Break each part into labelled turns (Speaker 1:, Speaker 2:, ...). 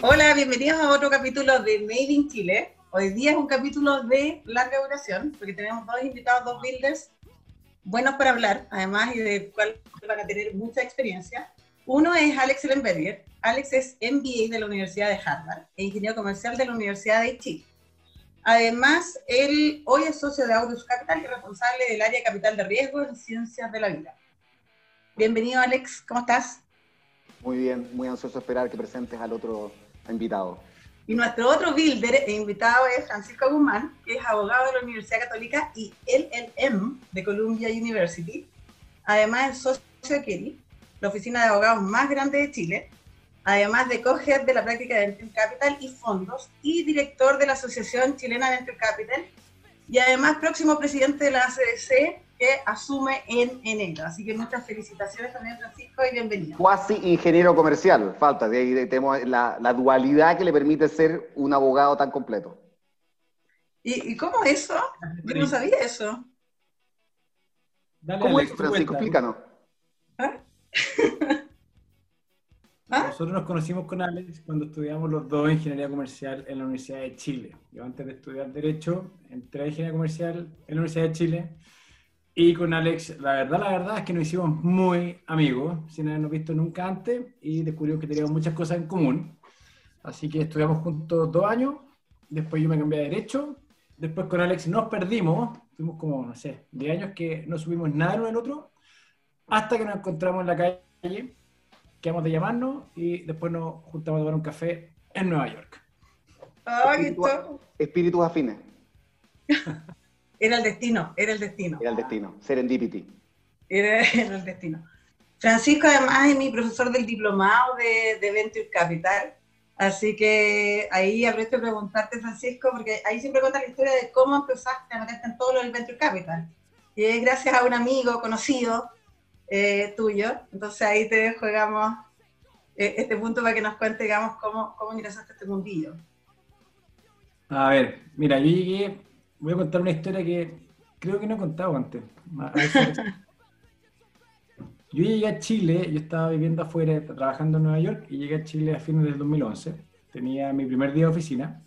Speaker 1: Hola, bienvenidos a otro capítulo de Made in Chile. Hoy día es un capítulo de larga duración, porque tenemos dos invitados, dos builders buenos para hablar, además, y de cual van a tener mucha experiencia. Uno es Alex Ellenberger. Alex es MBA de la Universidad de Harvard e ingeniero comercial de la Universidad de Chile. Además, él hoy es socio de Aurus Capital y responsable del área de capital de riesgo en ciencias de la vida. Bienvenido, Alex, ¿cómo estás?
Speaker 2: Muy bien, muy ansioso esperar que presentes al otro invitado.
Speaker 1: Y nuestro otro builder e invitado es Francisco Guzmán, que es abogado de la Universidad Católica y LLM de Columbia University. Además es socio de Kelly, la oficina de abogados más grande de Chile. Además de co-head de la práctica de Venture Capital y fondos y director de la Asociación Chilena Venture Capital. Y además próximo presidente de la ACDC que asume en enero. Así que muchas felicitaciones también, Francisco, y bienvenido.
Speaker 2: Cuasi ingeniero comercial, falta, de ahí tenemos la, la, dualidad que le permite ser un abogado tan completo.
Speaker 1: ¿Y, y cómo eso? Yo no sabía eso.
Speaker 2: Dale, ¿Cómo es, Francisco? Explícanos.
Speaker 3: ¿Ah? ¿Ah? Nosotros nos conocimos con Alex cuando estudiamos los dos Ingeniería Comercial en la Universidad de Chile. Yo antes de estudiar Derecho entré a Ingeniería Comercial en la Universidad de Chile y con Alex, la verdad, la verdad es que nos hicimos muy amigos, sin habernos visto nunca antes, y descubrimos que teníamos muchas cosas en común. Así que estudiamos juntos dos años, después yo me cambié a Derecho, después con Alex nos perdimos, fuimos como, no sé, de años que no subimos nada uno del otro, hasta que nos encontramos en la calle, quedamos de llamarnos y después nos juntamos a tomar un café en Nueva York.
Speaker 1: Ay,
Speaker 2: Espíritus afines.
Speaker 1: Era el destino, era el destino.
Speaker 2: Era el destino, serendipity.
Speaker 1: Era, era el destino. Francisco además es mi profesor del diplomado de, de Venture Capital, así que ahí aprovecho de preguntarte, Francisco, porque ahí siempre cuenta la historia de cómo empezaste a meterte en todo lo del Venture Capital. Y es gracias a un amigo conocido eh, tuyo, entonces ahí te juegamos eh, este punto para que nos cuente, digamos, cómo, cómo ingresaste a este mundillo.
Speaker 3: A ver, mira, yo llegué voy a contar una historia que creo que no he contado antes. Yo llegué a Chile, yo estaba viviendo afuera, trabajando en Nueva York, y llegué a Chile a fines del 2011. Tenía mi primer día de oficina.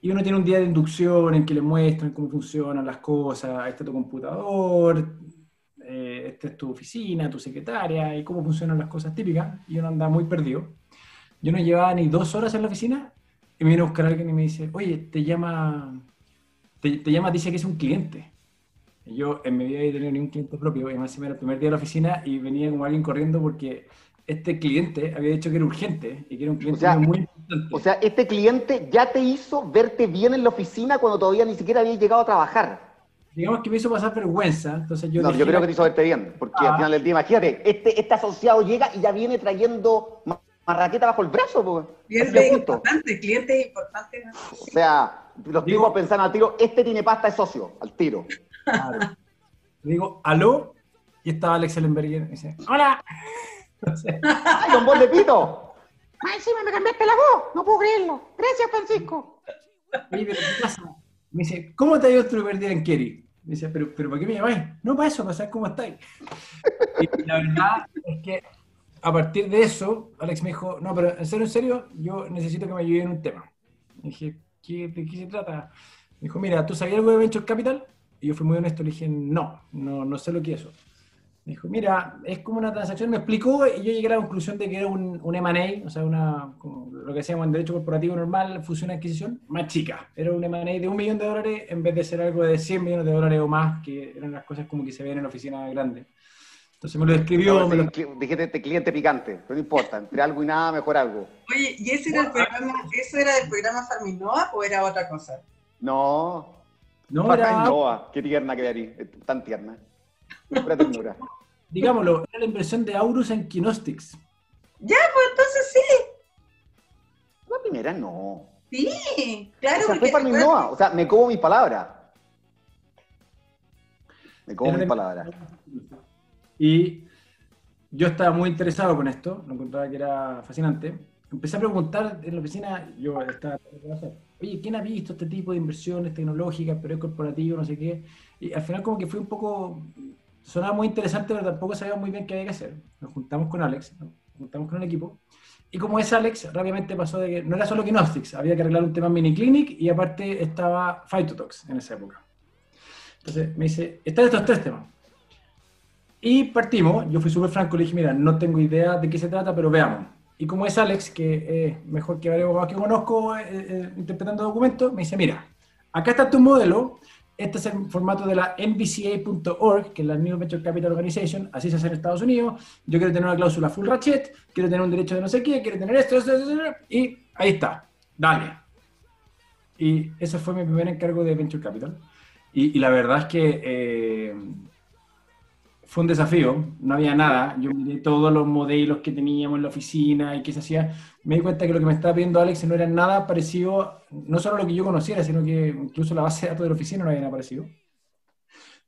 Speaker 3: Y uno tiene un día de inducción en que le muestran cómo funcionan las cosas, este es tu computador, eh, esta es tu oficina, tu secretaria, y cómo funcionan las cosas típicas. Y uno anda muy perdido. Yo no llevaba ni dos horas en la oficina y me viene a buscar alguien y me dice, oye, te llama te, llama, dice que es un cliente. Yo en mi vida he tenido ni un cliente propio, y más era el primer día de la oficina y venía como alguien corriendo porque este cliente había dicho que era urgente y que era un cliente muy importante.
Speaker 2: O sea, este cliente ya te hizo verte bien en la oficina cuando todavía ni siquiera había llegado a trabajar.
Speaker 3: Digamos que me hizo pasar vergüenza, entonces yo...
Speaker 2: No, yo creo que te hizo verte bien, porque al ah. final del día, imagínate, este, este asociado llega y ya viene trayendo marraqueta bajo el brazo. Pues.
Speaker 1: Cliente importante, cliente importante.
Speaker 2: O sea, los tipos pensaron al tiro, este tiene pasta de socio, al tiro.
Speaker 3: Digo, aló, y estaba Alex Ellenberger, y dice, hola.
Speaker 2: ¡Ay, con voz de pito!
Speaker 1: ¡Ay, sí, me cambiaste la voz! No puedo creerlo. Gracias, Francisco.
Speaker 3: Oye, pero ¿qué pasa? Me dice, ¿cómo te ha ido tu primer día en Kerry? Me dice, ¿pero, pero ¿para qué me llamáis? No, para eso, para saber cómo estáis. Y la verdad es que a partir de eso, Alex me dijo, no, pero en serio, en serio, yo necesito que me ayude en un tema. Y dije, ¿qué, ¿de qué se trata? Me dijo, mira, ¿tú sabías algo de Venture Capital? Y yo fui muy honesto, le dije, no, no, no sé lo que es eso. Me dijo, mira, es como una transacción, me explicó y yo llegué a la conclusión de que era un, un M&A, o sea, una, lo que decíamos en derecho corporativo normal, fusión adquisición, más chica. Era un M&A de un millón de dólares en vez de ser algo de 100 millones de dólares o más, que eran las cosas como que se ven en oficinas grandes. Entonces me lo describió. me lo...
Speaker 2: Dijiste este cliente picante, pero no importa, entre algo y nada, mejor algo.
Speaker 1: Oye, ¿y ese era el programa, eso era del programa Farminoa o era otra cosa?
Speaker 2: No. No era. qué tierna quedaría, tan tierna. Pura ternura.
Speaker 3: Digámoslo, era la inversión de Aurus en Kinostics.
Speaker 1: Ya, pues entonces sí.
Speaker 2: La primera no.
Speaker 1: Sí, claro.
Speaker 2: O sea, fue Farminoa, o sea, me como mis palabras. Me como mis palabras.
Speaker 3: Y yo estaba muy interesado con esto, lo encontraba que era fascinante. Empecé a preguntar en la oficina, yo estaba, oye, ¿quién ha visto este tipo de inversiones tecnológicas, pero es corporativo, no sé qué? Y al final como que fue un poco, sonaba muy interesante, pero tampoco sabía muy bien qué había que hacer. Nos juntamos con Alex, nos juntamos con el equipo, y como es Alex, rápidamente pasó de que no era solo Gnostics, había que arreglar un tema mini clinic y aparte estaba Phytotox en esa época. Entonces me dice, están estos tres temas. Y partimos, yo fui súper franco, le dije, mira, no tengo idea de qué se trata, pero veamos. Y como es Alex, que es mejor que varios abogados que conozco eh, eh, interpretando documentos, me dice, mira, acá está tu modelo, este es el formato de la NVCA.org, que es la New Venture Capital Organization, así se hace en Estados Unidos. Yo quiero tener una cláusula full ratchet, quiero tener un derecho de no sé qué, quiero tener esto, esto, esto, esto, y ahí está, dale. Y ese fue mi primer encargo de Venture Capital. Y, y la verdad es que eh, fue un desafío, no había nada. Yo miré todos los modelos que teníamos en la oficina y qué se hacía. Me di cuenta que lo que me estaba pidiendo Alex no era nada parecido, no solo a lo que yo conociera, sino que incluso la base de datos de la oficina no había nada parecido.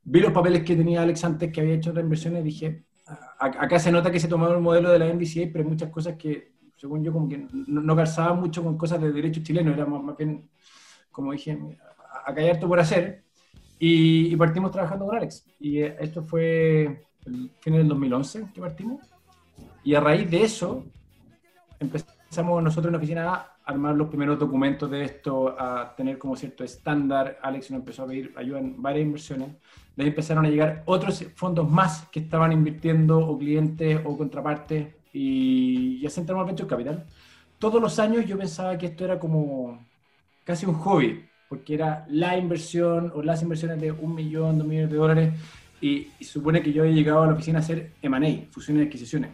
Speaker 3: Vi los papeles que tenía Alex antes, que había hecho otras inversiones, y dije, acá se nota que se tomaba el modelo de la NBCA, pero hay muchas cosas que, según yo, como que no, no calzaban mucho con cosas de derecho chileno, era más, más bien, como dije, acá hay harto por hacer. Y, y partimos trabajando con Alex. Y eh, esto fue el fin del 2011 que partimos. Y a raíz de eso, empezamos nosotros en la oficina a armar los primeros documentos de esto, a tener como cierto estándar. Alex nos empezó a pedir ayuda en varias inversiones. De ahí empezaron a llegar otros fondos más que estaban invirtiendo, o clientes, o contrapartes, y, y así entramos al Venture Capital. Todos los años yo pensaba que esto era como casi un hobby, porque era la inversión o las inversiones de un millón, dos millones de dólares, y, y supone que yo había llegado a la oficina a hacer M&A, fusiones y adquisiciones.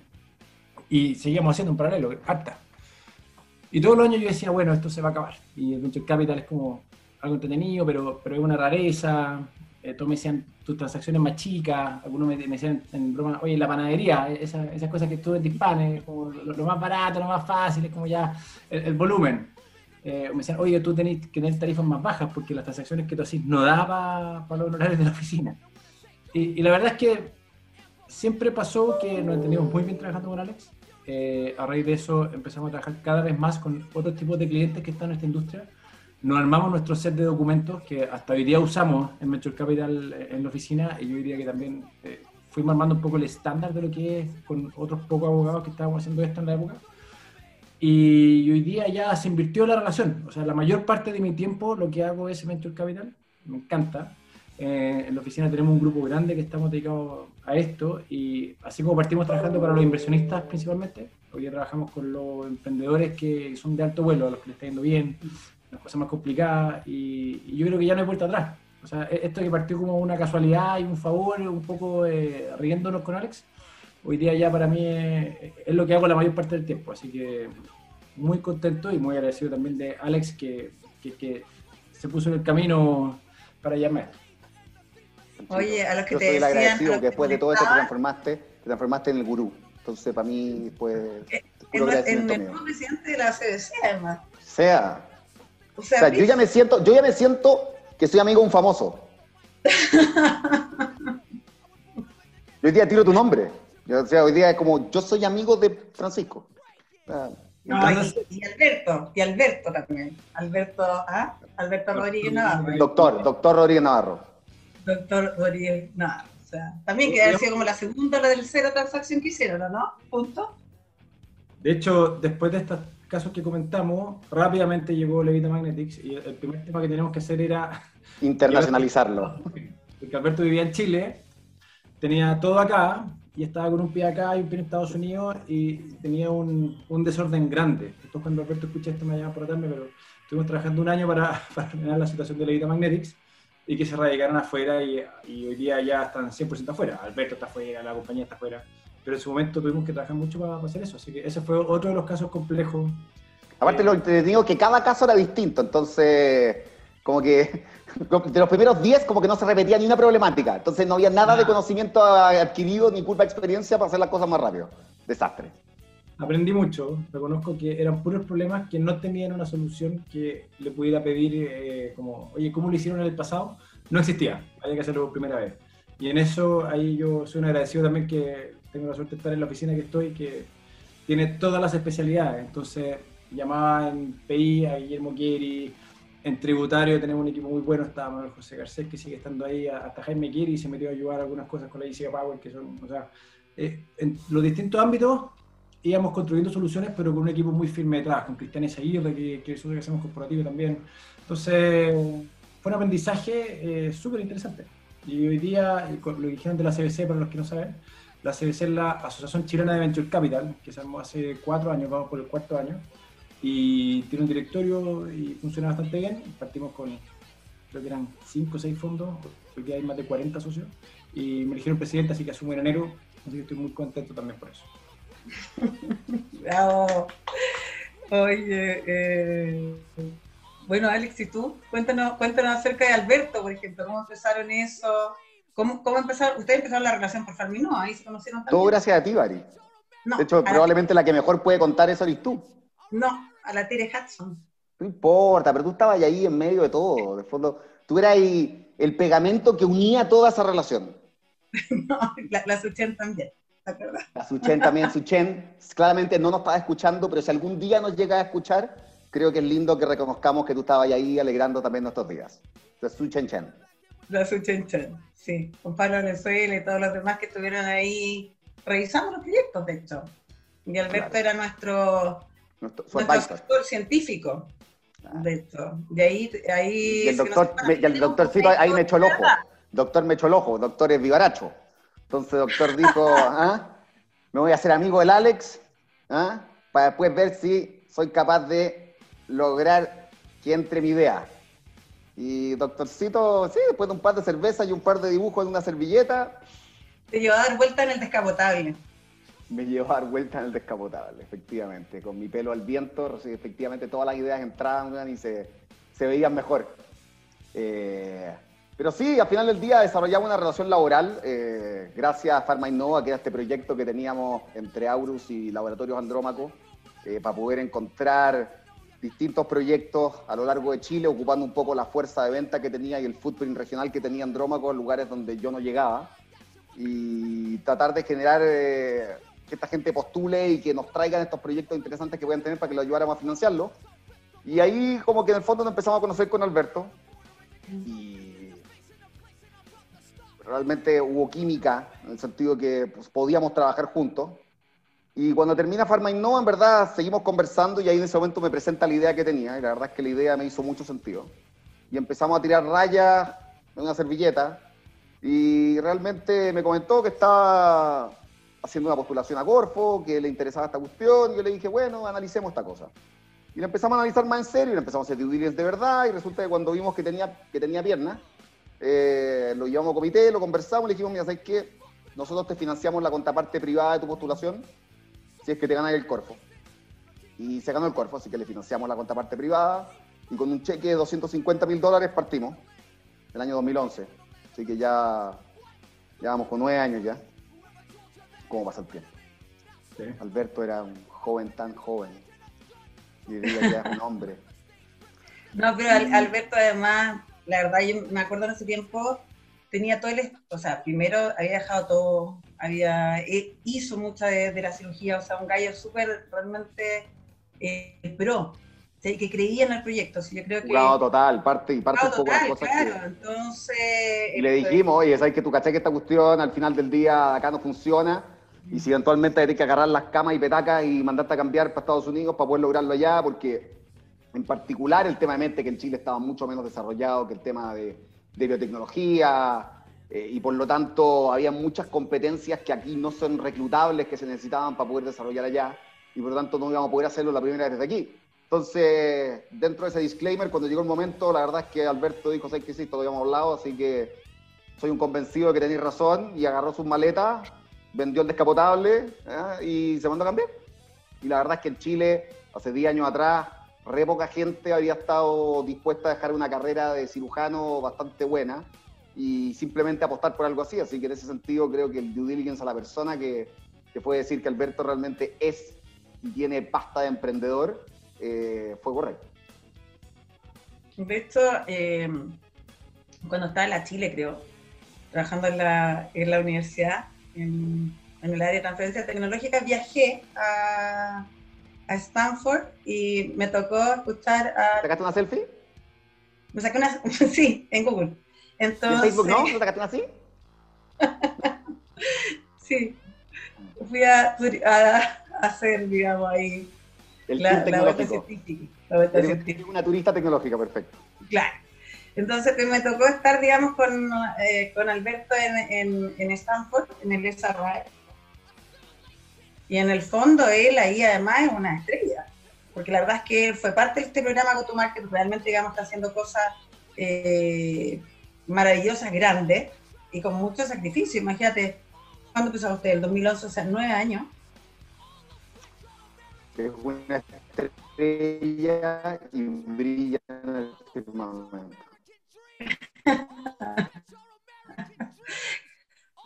Speaker 3: Y seguíamos haciendo un paralelo, harta. Y todos los años yo decía, bueno, esto se va a acabar. Y el Venture Capital es como algo entretenido, pero, pero es una rareza. Eh, todos me decían, tus transacciones más chicas. Algunos me, me decían en broma, oye, la panadería, esa- esas cosas que tú vendes panes, como lo, lo más barato, lo más fácil, es como ya el, el volumen. Eh, me decían, oye, tú tenés que tener tarifas más bajas porque las transacciones que tú haces no da para los honorarios de la oficina. Y, y la verdad es que siempre pasó que nos entendimos muy bien trabajando con Alex. Eh, a raíz de eso empezamos a trabajar cada vez más con otros tipos de clientes que están en esta industria. Nos armamos nuestro set de documentos que hasta hoy día usamos en Venture Capital eh, en la oficina y yo diría que también eh, fuimos armando un poco el estándar de lo que es con otros pocos abogados que estábamos haciendo esto en la época. Y hoy día ya se invirtió la relación. O sea, la mayor parte de mi tiempo lo que hago es Venture Capital. Me encanta. Eh, en la oficina tenemos un grupo grande que estamos dedicados a esto y así como partimos trabajando para los inversionistas principalmente, hoy día trabajamos con los emprendedores que son de alto vuelo, a los que les está yendo bien, las cosas más complicadas y, y yo creo que ya no hay vuelta atrás. O sea, e- esto que partió como una casualidad y un favor, un poco eh, riéndonos con Alex, hoy día ya para mí es, es lo que hago la mayor parte del tiempo. Así que muy contento y muy agradecido también de Alex que, que, que se puso en el camino para llamarme. esto.
Speaker 1: Oye, a los que
Speaker 2: Yo
Speaker 1: te
Speaker 2: soy el
Speaker 1: decían,
Speaker 2: agradecido que después de todo eso te transformaste, te transformaste en el gurú. Entonces, para mí, pues,
Speaker 1: en, en el nuevo presidente de la CBC, además.
Speaker 2: Sea,
Speaker 1: O
Speaker 2: o
Speaker 1: sea,
Speaker 2: sea, yo ya me siento, yo ya me siento que soy amigo de un famoso. Yo hoy día tiro tu nombre. Yo, o sea, hoy día es como, yo soy amigo de Francisco. O sea,
Speaker 1: no,
Speaker 3: Entonces-
Speaker 1: y, y Alberto, y Alberto también. Alberto, ¿ah? Alberto Rodríguez Navarro.
Speaker 2: doctor, doctor Rodríguez Navarro.
Speaker 1: Doctor Rodríguez Navarro. O sea, también que haber sido como la segunda la del cero transacción que hicieron, ¿o ¿no? Punto.
Speaker 3: De hecho, después de estos casos que comentamos, rápidamente llegó Levita Magnetics y el primer tema que teníamos que hacer era,
Speaker 2: Internacionalizarlo.
Speaker 3: porque Alberto vivía en Chile, tenía todo acá y estaba con un pie acá y un pie en Estados Unidos y tenía un, un desorden grande. Después cuando Alberto escucha esto me llama por atarme, pero estuvimos trabajando un año para, para terminar la situación de Levita Magnetics y que se radicaron afuera y, y hoy día ya están 100% afuera. Alberto está afuera, la compañía está afuera. Pero en su momento tuvimos que trabajar mucho para, para hacer eso. Así que ese fue otro de los casos complejos.
Speaker 2: Aparte, lo entretenido es que cada caso era distinto, entonces, como que de los primeros 10, como que no se repetía ni una problemática. Entonces, no había nada de conocimiento adquirido ni culpa de experiencia para hacer las cosas más rápido. Desastre.
Speaker 3: Aprendí mucho. Reconozco que eran puros problemas que no tenían una solución que le pudiera pedir, eh, como, oye, ¿cómo lo hicieron en el pasado? No existía. Había que hacerlo por primera vez. Y en eso, ahí yo soy un agradecido también que tengo la suerte de estar en la oficina que estoy, que tiene todas las especialidades. Entonces, llamaba en PI a Guillermo Kieri, en tributario tenemos un equipo muy bueno, está Manuel José Garcés, que sigue estando ahí, hasta Jaime Kieri se metió a ayudar a algunas cosas con la ICA Power, que son, o sea, eh, en los distintos ámbitos íbamos construyendo soluciones, pero con un equipo muy firme detrás, con Cristian Isaguirre, que, que es otro que hacemos corporativo también. Entonces, fue un aprendizaje eh, súper interesante. Y hoy día, lo dijeron de la CBC, para los que no saben, la CBC es la Asociación Chilena de Venture Capital, que se armó hace cuatro años, vamos por el cuarto año, y tiene un directorio y funciona bastante bien. Partimos con, creo que eran cinco o seis fondos, hoy día hay más de 40 socios, y me eligieron presidente, así que asumo en enero, así que estoy muy contento también por eso.
Speaker 1: Bravo. Oye, eh, bueno, Alex, ¿y tú? Cuéntanos, cuéntanos acerca de Alberto, por ejemplo, ¿cómo empezaron eso? ¿Cómo, cómo empezaron? Ustedes empezaron la relación por Farmi, ¿no? Ahí se conocieron también.
Speaker 2: Todo gracias a ti, Bari. de hecho, probablemente la que mejor puede contar eso eres tú.
Speaker 1: No, a la Tere Hudson.
Speaker 2: No importa, pero tú estabas ahí en medio de todo. De fondo, tú eras ahí el pegamento que unía toda esa relación.
Speaker 1: no, la, la Suchen también.
Speaker 2: La Suchen también, Suchen, claramente no nos estaba escuchando, pero si algún día nos llega a escuchar, creo que es lindo que reconozcamos que tú estabas ahí alegrando también nuestros días. Entonces, Suchen Chen.
Speaker 1: La Suchen Chen, sí. Con Pablo Venezuela y todos los demás que estuvieron ahí revisando los proyectos, de hecho. Y Alberto era nuestro, nuestro, nuestro científico. De hecho, de ahí... ahí
Speaker 2: y el, doctor, y el doctorcito ahí me echó el ojo. Doctor me echó el ojo, doctor es vivaracho. Entonces el doctor dijo, ¿ah? me voy a hacer amigo del Alex, ¿ah? para después ver si soy capaz de lograr que entre mi idea. Y doctorcito, sí, después de un par de cervezas y un par de dibujos en una servilleta.
Speaker 1: Te llevó a dar vuelta en el descapotable.
Speaker 2: Me llevó a dar vuelta en el descapotable, efectivamente. Con mi pelo al viento, efectivamente todas las ideas entraban y se, se veían mejor. Eh, pero sí, al final del día desarrollamos una relación laboral eh, gracias a Pharma Innova, que era este proyecto que teníamos entre Aurus y Laboratorios Andrómaco, eh, para poder encontrar distintos proyectos a lo largo de Chile, ocupando un poco la fuerza de venta que tenía y el footprint regional que tenía Andrómaco en lugares donde yo no llegaba, y tratar de generar que esta gente postule y que nos traigan estos proyectos interesantes que puedan tener para que lo ayudáramos a financiarlo. Y ahí como que en el fondo nos empezamos a conocer con Alberto. Y realmente hubo química, en el sentido que pues, podíamos trabajar juntos. Y cuando termina Pharma Innova, en verdad seguimos conversando y ahí en ese momento me presenta la idea que tenía, y la verdad es que la idea me hizo mucho sentido. Y empezamos a tirar rayas en una servilleta, y realmente me comentó que estaba haciendo una postulación a Corfo, que le interesaba esta cuestión, y yo le dije, bueno, analicemos esta cosa. Y la empezamos a analizar más en serio, y le empezamos a hacer de verdad, y resulta que cuando vimos que tenía, que tenía piernas, eh, lo llevamos a comité, lo conversamos, le dijimos, mira, ¿sabes qué? Nosotros te financiamos la contraparte privada de tu postulación si es que te ganas el Corfo. Y se ganó el Corfo, así que le financiamos la contraparte privada y con un cheque de 250 mil dólares partimos, el año 2011. Así que ya, ya vamos con nueve años ya. ¿Cómo pasa el tiempo? Alberto era un joven tan joven. Y diría que es un hombre.
Speaker 1: No, pero Alberto además la verdad, yo me acuerdo en ese tiempo, tenía todo el, o sea, primero había dejado todo, había, eh, hizo mucha de, la cirugía, o sea, un gallo súper realmente eh, pro, que creía en el proyecto. yo creo que,
Speaker 2: claro, total, parte y parte un poco
Speaker 1: las cosas claro, entonces...
Speaker 2: Y le dijimos, oye, ¿sabes que tú caché que esta cuestión al final del día acá no funciona? Y si eventualmente hay que agarrar las camas y petacas y mandarte a cambiar para Estados Unidos para poder lograrlo allá, porque en particular el tema de mente, que en Chile estaba mucho menos desarrollado que el tema de, biotecnología, eh, y por lo tanto había muchas competencias que aquí no son reclutables, que se necesitaban para poder desarrollar allá, y por lo tanto no íbamos a poder hacerlo la primera vez desde aquí. Entonces, dentro de ese disclaimer, cuando llegó el momento, la verdad es que Alberto dijo, sé que sí, todo habíamos hablado, así que soy un convencido de que tenéis razón, y agarró sus maletas, vendió el descapotable ¿eh? y se mandó a cambiar. Y la verdad es que en Chile, hace 10 años atrás, re poca gente había estado dispuesta a dejar una carrera de cirujano bastante buena y simplemente apostar por algo así. Así que en ese sentido creo que el due diligence a la persona que, que puede decir que Alberto realmente es y tiene pasta de emprendedor eh, fue correcto.
Speaker 1: De hecho, eh, cuando estaba en la Chile, creo, trabajando en la, en la universidad, en, en el área de transferencia tecnológica, viajé a, a Stanford y me tocó escuchar a...
Speaker 2: ¿Sacaste una selfie?
Speaker 1: Me saqué una... sí, en Google. Entonces... ¿En
Speaker 2: Facebook no? ¿No sacaste una así?
Speaker 1: sí. Fui a, hacer, digamos, ahí
Speaker 2: El
Speaker 1: la, la científica.
Speaker 2: una turista tecnológica, perfecto.
Speaker 1: Claro. Entonces me tocó estar, digamos, con, eh, con Alberto en, en, Stanford, en el SRI. Y en el fondo él ahí además es una estrella, porque la verdad es que fue parte de este programa Go to Market, realmente, digamos, está haciendo cosas eh, maravillosas, grandes, y con mucho sacrificio. Imagínate, ¿cuándo empezó usted? El 2011, o sea, nueve años.
Speaker 2: Es una estrella y brilla en el firmamento.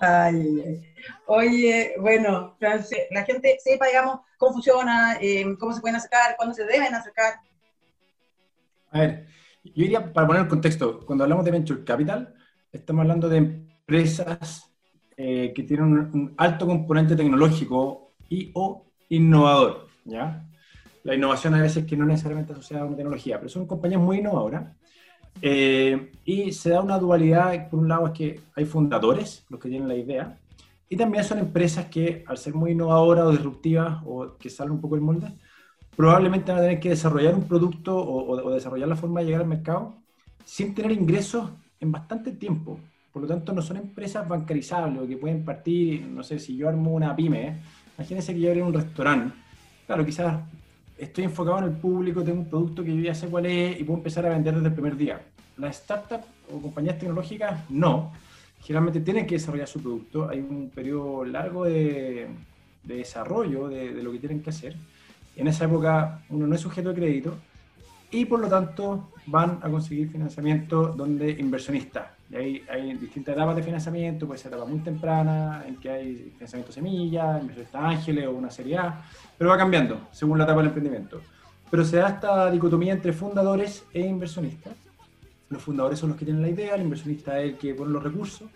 Speaker 1: Ay. Oye, bueno, la gente sepa, digamos, cómo funciona, eh, cómo se pueden acercar, cuándo se deben acercar.
Speaker 3: A ver, yo diría, para poner el contexto, cuando hablamos de Venture Capital, estamos hablando de empresas eh, que tienen un, un alto componente tecnológico y o innovador, ¿ya? La innovación a veces que no necesariamente asociada a una tecnología, pero son compañías muy innovadoras. Eh, y se da una dualidad, por un lado es que hay fundadores, los que tienen la idea, y también son empresas que al ser muy innovadoras o disruptivas o que salen un poco del molde, probablemente van a tener que desarrollar un producto o, o- o desarrollar la forma de llegar al mercado sin tener ingresos en bastante tiempo. Por lo tanto, no son empresas bancarizables o que pueden partir, no sé, si yo armo una pyme, ¿eh? imagínense que yo abro un restaurante, claro, quizás estoy enfocado en el público, tengo un producto que yo ya sé cuál es y puedo empezar a vender desde el primer día. Las startups o compañías tecnológicas no. Generalmente tienen que desarrollar su producto. Hay un periodo largo de, de desarrollo de, de lo que tienen que hacer. En esa época uno no es sujeto de crédito y por lo tanto van a conseguir financiamiento donde inversionistas. Hay, hay distintas etapas de financiamiento, puede ser etapa muy temprana, en que hay financiamiento semilla, inversionistas ángeles o una serie A, pero va cambiando según la etapa del emprendimiento. Pero se da esta dicotomía entre fundadores e inversionistas. Los fundadores son los que tienen la idea, el inversionista es el que pone los recursos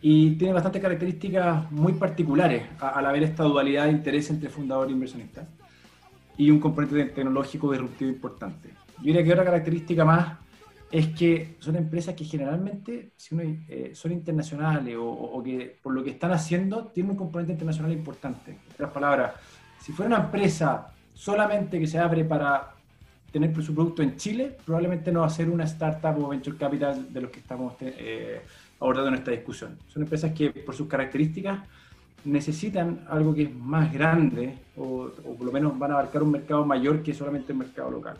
Speaker 3: y tiene bastantes características muy particulares al haber esta dualidad de interés entre fundador e inversionista y un componente tecnológico disruptivo importante. Yo diría que otra característica más es que son empresas que generalmente eh, son internacionales o, que por lo que están haciendo tienen un componente internacional importante. En otras palabras, si fuera una empresa solamente que se abre para tener su producto en Chile, probablemente no va a ser una startup o venture capital de los que estamos eh, abordando en esta discusión. Son empresas que por sus características necesitan algo que es más grande o, o por lo menos van a abarcar un mercado mayor que solamente el mercado local.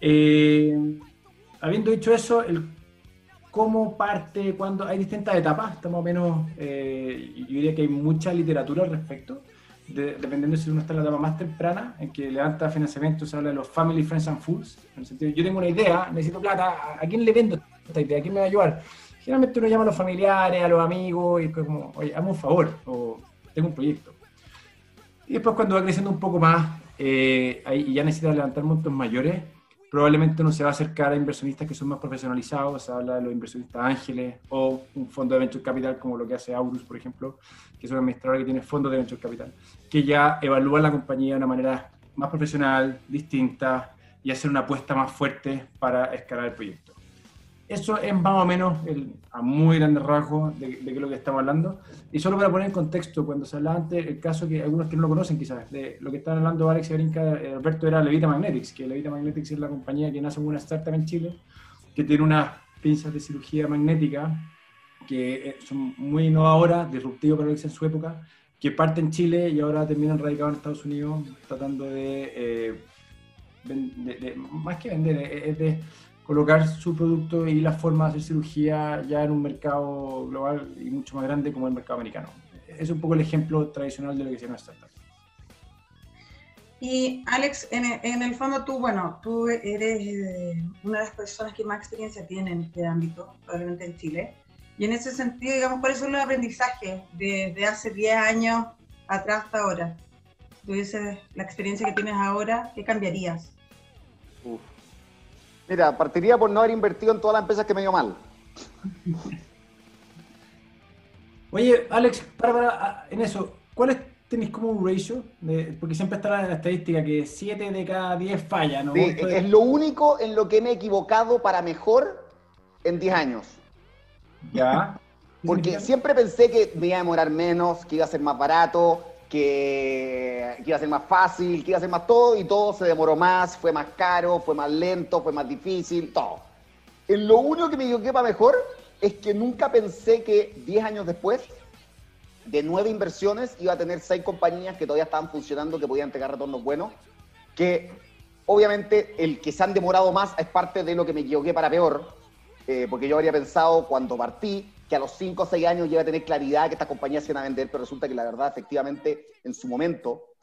Speaker 3: Eh, habiendo dicho eso, el cómo parte, cuando hay distintas etapas, está más o menos, eh, yo diría que hay mucha literatura al respecto, de- dependiendo si uno está en la etapa más temprana, en que levanta financiamiento, se habla de los family, friends and fools, en el sentido, yo tengo una idea, necesito plata, ¿a- ¿a quién le vendo esta idea? ¿A quién me va a ayudar? Generalmente uno llama a los familiares, a los amigos, y es como, oye, hazme un favor, o tengo un proyecto. Y después cuando va creciendo un poco más, eh, ahí ya necesita levantar montos mayores, probablemente uno se va a acercar a inversionistas que son más profesionalizados, se habla de los inversionistas ángeles o un fondo de venture capital como lo que hace Aurus, por ejemplo, que es un administrador que tiene fondos de venture capital, que ya evalúan la compañía de una manera más profesional, distinta y hacer una apuesta más fuerte para escalar el proyecto. Eso es más o menos el- a muy grandes rasgos de, de qué es lo que estamos hablando. Y solo para poner en contexto, cuando se hablaba antes, el caso que algunos que no lo conocen quizás, de lo que estaban hablando Alex y Brinca, eh, Alberto, era Levita Magnetics, que Levita Magnetics es la compañía que nace como una startup en Chile, que tiene unas pinzas de cirugía magnética que eh, son muy innovadoras, disruptivas para lo que en su época, que parte en Chile y ahora terminan radicados en Estados Unidos, tratando de, eh, de- de- más que vender, eh, es de colocar su producto y la forma de hacer cirugía ya en un mercado global y mucho más grande como el mercado americano. Es un poco el ejemplo tradicional de lo que se llama startup.
Speaker 1: Y Alex, en el, en el fondo tú, bueno, tú eres eh, una de las personas que más experiencia tiene en este ámbito, probablemente en Chile. Y en ese sentido, digamos, ¿cuáles son los aprendizajes desde hace 10 años atrás hasta ahora? Tú dices, la experiencia que tienes ahora, ¿qué cambiarías?
Speaker 2: Mira, partiría por no haber invertido en todas las empresas que me dio mal.
Speaker 3: Oye, Alex, para, para, ah, en eso, ¿cuál es, tenéis como un ratio? De- porque siempre está la, estadística que 7 de cada 10 fallan, ¿no?
Speaker 2: Sí,
Speaker 3: de-
Speaker 2: es lo único en lo que me he equivocado para mejor en 10 años.
Speaker 3: Ya. ¿Qué
Speaker 2: Porque siempre pensé que me iba a demorar menos, que iba a ser más barato, que, iba a ser más fácil, que iba a ser más todo, y todo se demoró más, fue más caro, fue más lento, fue más difícil, todo. En lo único que me que para mejor es que nunca pensé que 10 años después, de nueve inversiones, iba a tener seis compañías que todavía estaban funcionando, que podían entregar retornos buenos, que obviamente el que se han demorado más es parte de lo que me equivoqué para peor, eh, porque yo habría pensado cuando partí que a los 5 o 6 años iba a tener claridad que estas compañías se iban a vender, pero resulta que la verdad, efectivamente, en su momento,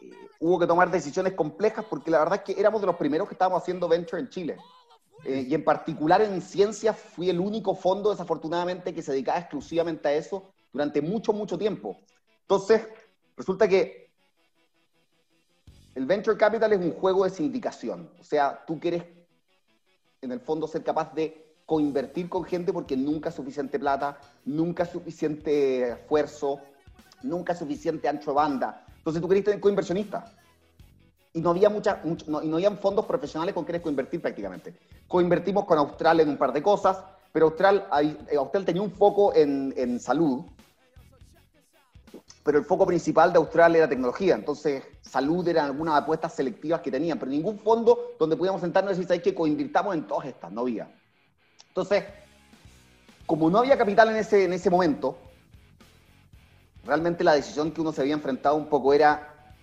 Speaker 2: eh, hubo que tomar decisiones complejas porque la verdad es que éramos de los primeros que estábamos haciendo venture en Chile. Eh, y en particular en ciencias fui el único fondo, desafortunadamente, que se dedicaba exclusivamente a eso durante mucho, mucho tiempo. Entonces, resulta que el venture capital es un juego de sindicación. O sea, tú quieres, en el fondo, ser capaz de coinvertir con gente porque nunca es suficiente plata, nunca es suficiente esfuerzo, nunca es suficiente ancho banda. Entonces tú querías tener coinversionistas. Y no había, mucha, y no habían fondos profesionales con quienes coinvertir prácticamente. Coinvertimos con Austral en un par de cosas, pero Austral, Austral tenía un foco en, en salud, pero el foco principal de Austral era tecnología. Entonces, salud eran algunas apuestas selectivas que tenían, pero ningún fondo donde pudiéramos sentarnos y decir, ¿sabes que coinvirtamos en todas estas? No había. Entonces, como no había capital en ese, en ese momento, realmente la decisión que uno se había enfrentado un poco era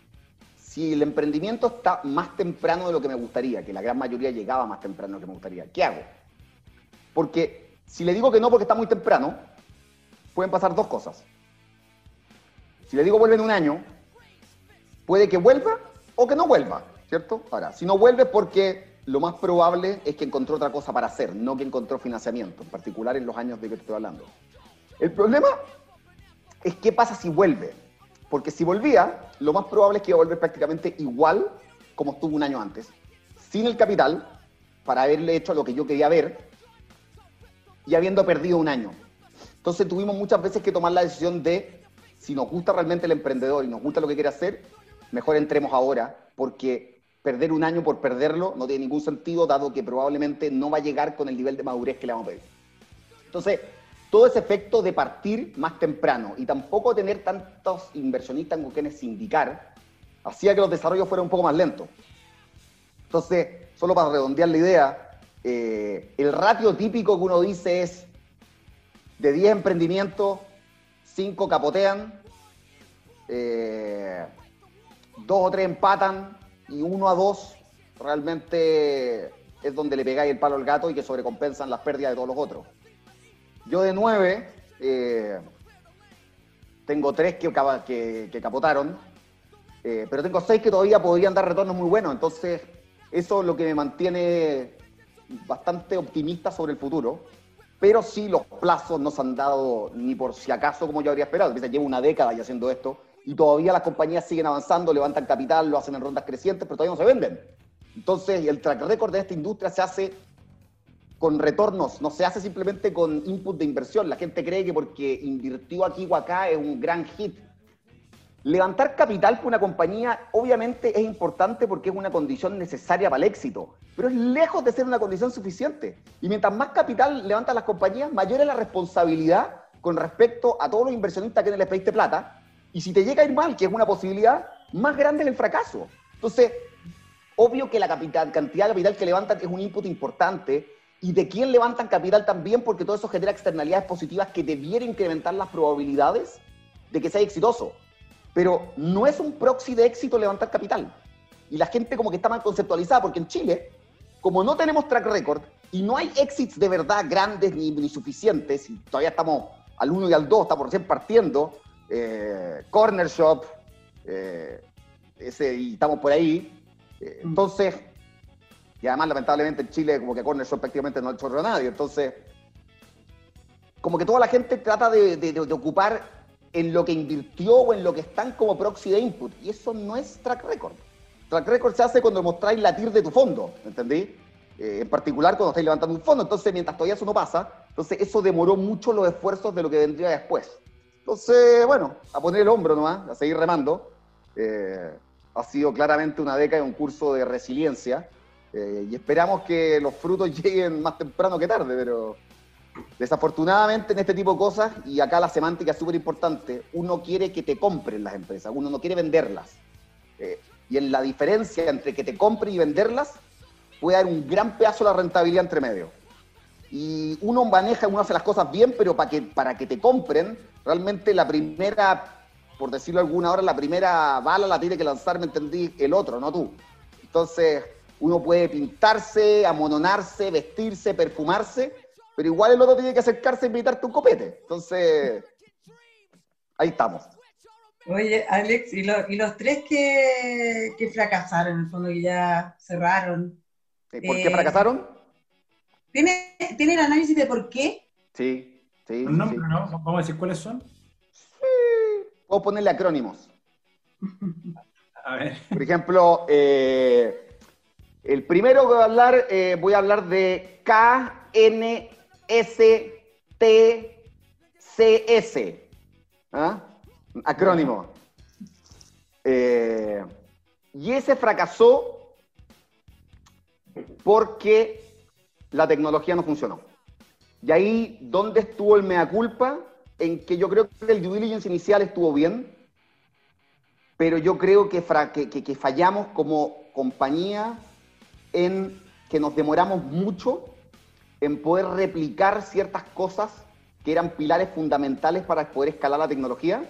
Speaker 2: si el emprendimiento está más temprano de lo que me gustaría, que la gran mayoría llegaba más temprano de lo que me gustaría, ¿qué hago? Porque si le digo que no porque está muy temprano, pueden pasar dos cosas. Si le digo vuelve en un año, puede que vuelva o que no vuelva, ¿cierto? Ahora, si no vuelve porque lo más probable es que encontró otra cosa para hacer, no que encontró financiamiento, en particular en los años de que estoy hablando. El problema es qué pasa si vuelve, porque si volvía, lo más probable es que iba a volver prácticamente igual como estuvo un año antes, sin el capital, para haberle hecho lo que yo quería ver, y habiendo perdido un año. Entonces tuvimos muchas veces que tomar la decisión de, si nos gusta realmente el emprendedor y nos gusta lo que quiere hacer, mejor entremos ahora, porque perder un año por perderlo no tiene ningún sentido, dado que probablemente no va a llegar con el nivel de madurez que le vamos a pedir. Entonces, todo ese efecto de partir más temprano y tampoco tener tantos inversionistas con quienes sindicar, hacía que los desarrollos fueran un poco más lentos. Entonces, solo para redondear la idea, eh, el ratio típico que uno dice es de 10 emprendimientos, 5 capotean, eh, 2 o 3 empatan, y uno a dos realmente es donde le pegáis el palo al gato y que sobrecompensan las pérdidas de todos los otros. Yo de nueve, eh, tengo tres que, que, capotaron, eh, pero tengo seis que todavía podrían dar retornos muy buenos. Entonces, eso es lo que me mantiene bastante optimista sobre el futuro. Pero sí, los plazos no se han dado ni por si acaso como yo habría esperado. Llevo una década ya haciendo esto y todavía las compañías siguen avanzando, levantan capital, lo hacen en rondas crecientes, pero todavía no se venden. Entonces, el track record de esta industria se hace con retornos, no se hace simplemente con input de inversión. La gente cree que porque invirtió aquí o acá es un gran hit. Levantar capital para una compañía obviamente es importante porque es una condición necesaria para el éxito, pero es lejos de ser una condición suficiente. Y mientras más capital levantan las compañías, mayor es la responsabilidad con respecto a todos los inversionistas que les pediste plata y si te llega a ir mal, que es una posibilidad, más grande es el fracaso. Entonces, obvio que la capital, cantidad de capital que levantan es un input importante y de quién levantan capital también, porque todo eso genera externalidades positivas que debiera incrementar las probabilidades de que sea exitoso. Pero no es un proxy de éxito levantar capital. Y la gente como que está mal conceptualizada, porque en Chile, como no tenemos track record y no hay exits de verdad grandes ni, ni suficientes, y todavía estamos al 1 y al 2, estamos recién partiendo, eh, Corner Shop, eh, ese, y estamos por ahí. Eh, mm. entonces, y además lamentablemente en Chile como que Corner Shop prácticamente no ha hecho a nadie, entonces, como que toda la gente trata de, ocupar en lo que invirtió o en lo que están como proxy de input, y eso no es track record. Track record se hace cuando mostráis la TIR de tu fondo, ¿entendí? en particular cuando estáis levantando un fondo, entonces mientras todavía eso no pasa, entonces eso demoró mucho los esfuerzos de lo que vendría después. Entonces, bueno, a poner el hombro nomás, a seguir remando. Eh, ha sido claramente una década y un curso de resiliencia. Eh, y esperamos que los frutos lleguen más temprano que tarde, pero Desafortunadamente en este tipo de cosas, y acá la semántica es súper importante, uno quiere que te compren las empresas, uno no quiere venderlas. Eh, y en la diferencia entre que te compren y venderlas, puede dar un gran pedazo de la rentabilidad entre medio. Y uno maneja, uno hace las cosas bien, pero para que, para que te compren, realmente la primera, por decirlo alguna hora, la primera bala la tiene que lanzar, me entendí, el otro, no tú. Entonces, uno puede pintarse, amononarse, vestirse, perfumarse, pero igual el otro tiene que acercarse e invitarte un copete. Entonces, ahí estamos.
Speaker 1: Oye, Alex, ¿y, los tres que, que, fracasaron, en el fondo, que ya cerraron?
Speaker 2: ¿Por qué fracasaron?
Speaker 1: ¿Tiene, ¿Tiene el análisis de por qué?
Speaker 2: Sí, sí.
Speaker 3: No, pero no, vamos a decir cuáles son.
Speaker 2: Sí. Puedo ponerle acrónimos.
Speaker 3: A ver.
Speaker 2: Por ejemplo, eh, el primero que voy a hablar, eh, voy a hablar de KNSTCS. ¿Ah? Acrónimo. Eh, y ese fracasó porque la tecnología no funcionó. Y ahí, ¿dónde estuvo el mea culpa? En que yo creo que el due diligence inicial estuvo bien, pero yo creo que, que, fallamos como compañía en que nos demoramos mucho en poder replicar ciertas cosas que eran pilares fundamentales para poder escalar la tecnología.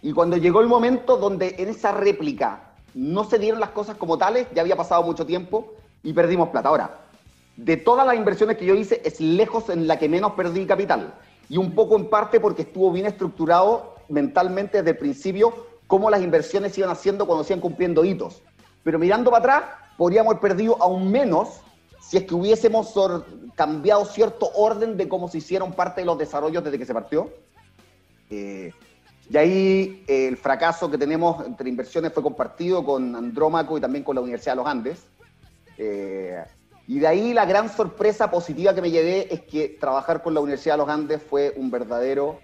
Speaker 2: Y cuando llegó el momento donde en esa réplica no se dieron las cosas como tales, ya había pasado mucho tiempo y perdimos plata. Ahora, de todas las inversiones que yo hice, es lejos en la que menos perdí capital. Y un poco en parte porque estuvo bien estructurado mentalmente desde el principio cómo las inversiones se iban haciendo cuando se iban cumpliendo hitos. Pero mirando para atrás, podríamos haber perdido aún menos si es que hubiésemos cambiado cierto orden de cómo se hicieron parte de los desarrollos desde que se partió. Eh, y ahí eh, el fracaso que tenemos entre inversiones fue compartido con Andrómaco y también con la Universidad de los Andes. Eh, y de ahí la gran sorpresa positiva que me llevé es que trabajar con la Universidad de los Andes fue un verdadero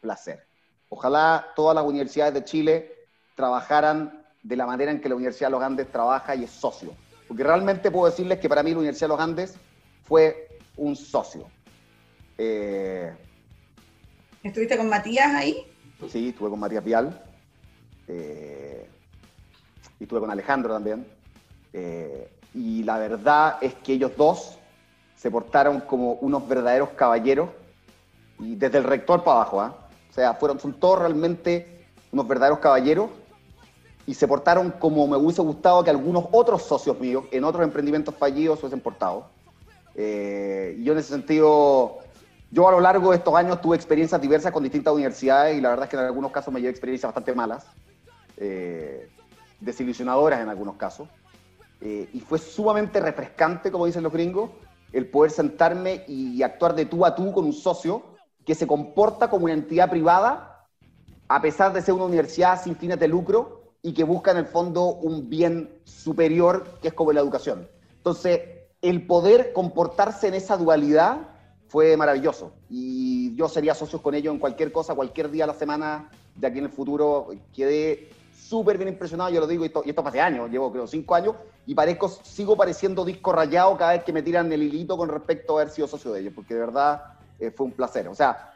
Speaker 2: placer. Ojalá todas las universidades de Chile trabajaran de la manera en que la Universidad de los Andes trabaja y es socio. Porque realmente puedo decirles que para mí la Universidad de los Andes fue un socio.
Speaker 1: Eh, ¿Estuviste con Matías ahí?
Speaker 2: Sí, estuve con Matías Vial. Eh, y estuve con Alejandro también. Eh, y la verdad es que ellos dos se portaron como unos verdaderos caballeros, y desde el rector para abajo, ¿ah? O sea, fueron, son todos realmente unos verdaderos caballeros y se portaron como me hubiese gustado que algunos otros socios míos en otros emprendimientos fallidos se hubiesen portado. Eh, yo en ese sentido, yo a lo largo de estos años tuve experiencias diversas con distintas universidades y la verdad es que en algunos casos me llevé experiencias bastante malas, eh, desilusionadoras en algunos casos. Eh, y fue sumamente refrescante, como dicen los gringos, el poder sentarme y actuar de tú a tú con un socio que se comporta como una entidad privada, a pesar de ser una universidad sin fines de lucro y que busca en el fondo un bien superior que es como la educación. Entonces, el poder comportarse en esa dualidad fue maravilloso y yo sería socio con ellos en cualquier cosa, cualquier día a la semana de aquí en el futuro. Quedé súper bien impresionado, yo lo digo, y esto, y esto hace años, llevo creo cinco años, y parezco, sigo pareciendo disco rayado cada vez que me tiran el hilito con respecto a haber sido socio de ellos, porque de verdad eh, fue un placer. O sea,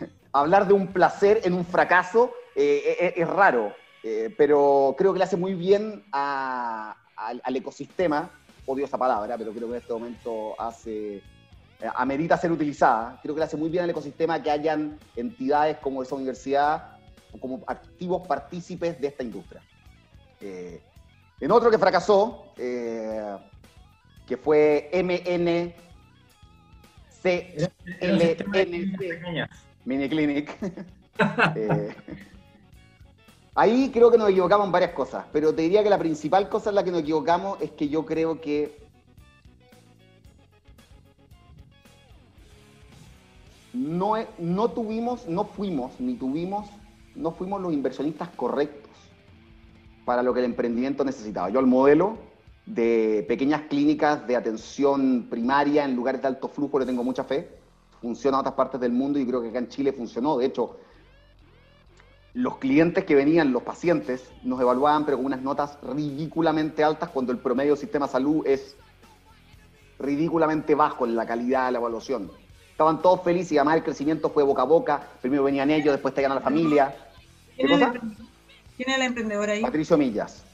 Speaker 2: hablar de un placer en un fracaso eh, eh, es, raro, pero creo que le hace muy bien al ecosistema, odio esa palabra, pero creo que en este momento hace, amerita ser utilizada, creo que le hace muy bien al ecosistema que hayan entidades como esa universidad como activos partícipes de esta industria. en otro que fracasó, que fue MN CLNC, Mini Clinic. Eh, ahí creo que nos equivocamos en varias cosas, pero te diría que la principal cosa en la que nos equivocamos es que yo creo que no, no tuvimos, no fuimos, ni tuvimos, no fuimos los inversionistas correctos para lo que el emprendimiento necesitaba. Yo el modelo de pequeñas clínicas de atención primaria en lugares de alto flujo le tengo mucha fe. Funciona en otras partes del mundo y creo que acá en Chile funcionó. De hecho, los clientes que venían, los pacientes, nos evaluaban pero con unas notas ridículamente altas cuando el promedio del sistema de salud es ridículamente bajo en la calidad de la evaluación. estaban todos felices y además el crecimiento fue boca a boca. Primero venían ellos, después te a la familia.
Speaker 1: ¿Quién, es ¿Quién es el emprendedor ahí?
Speaker 2: Patricio Millas.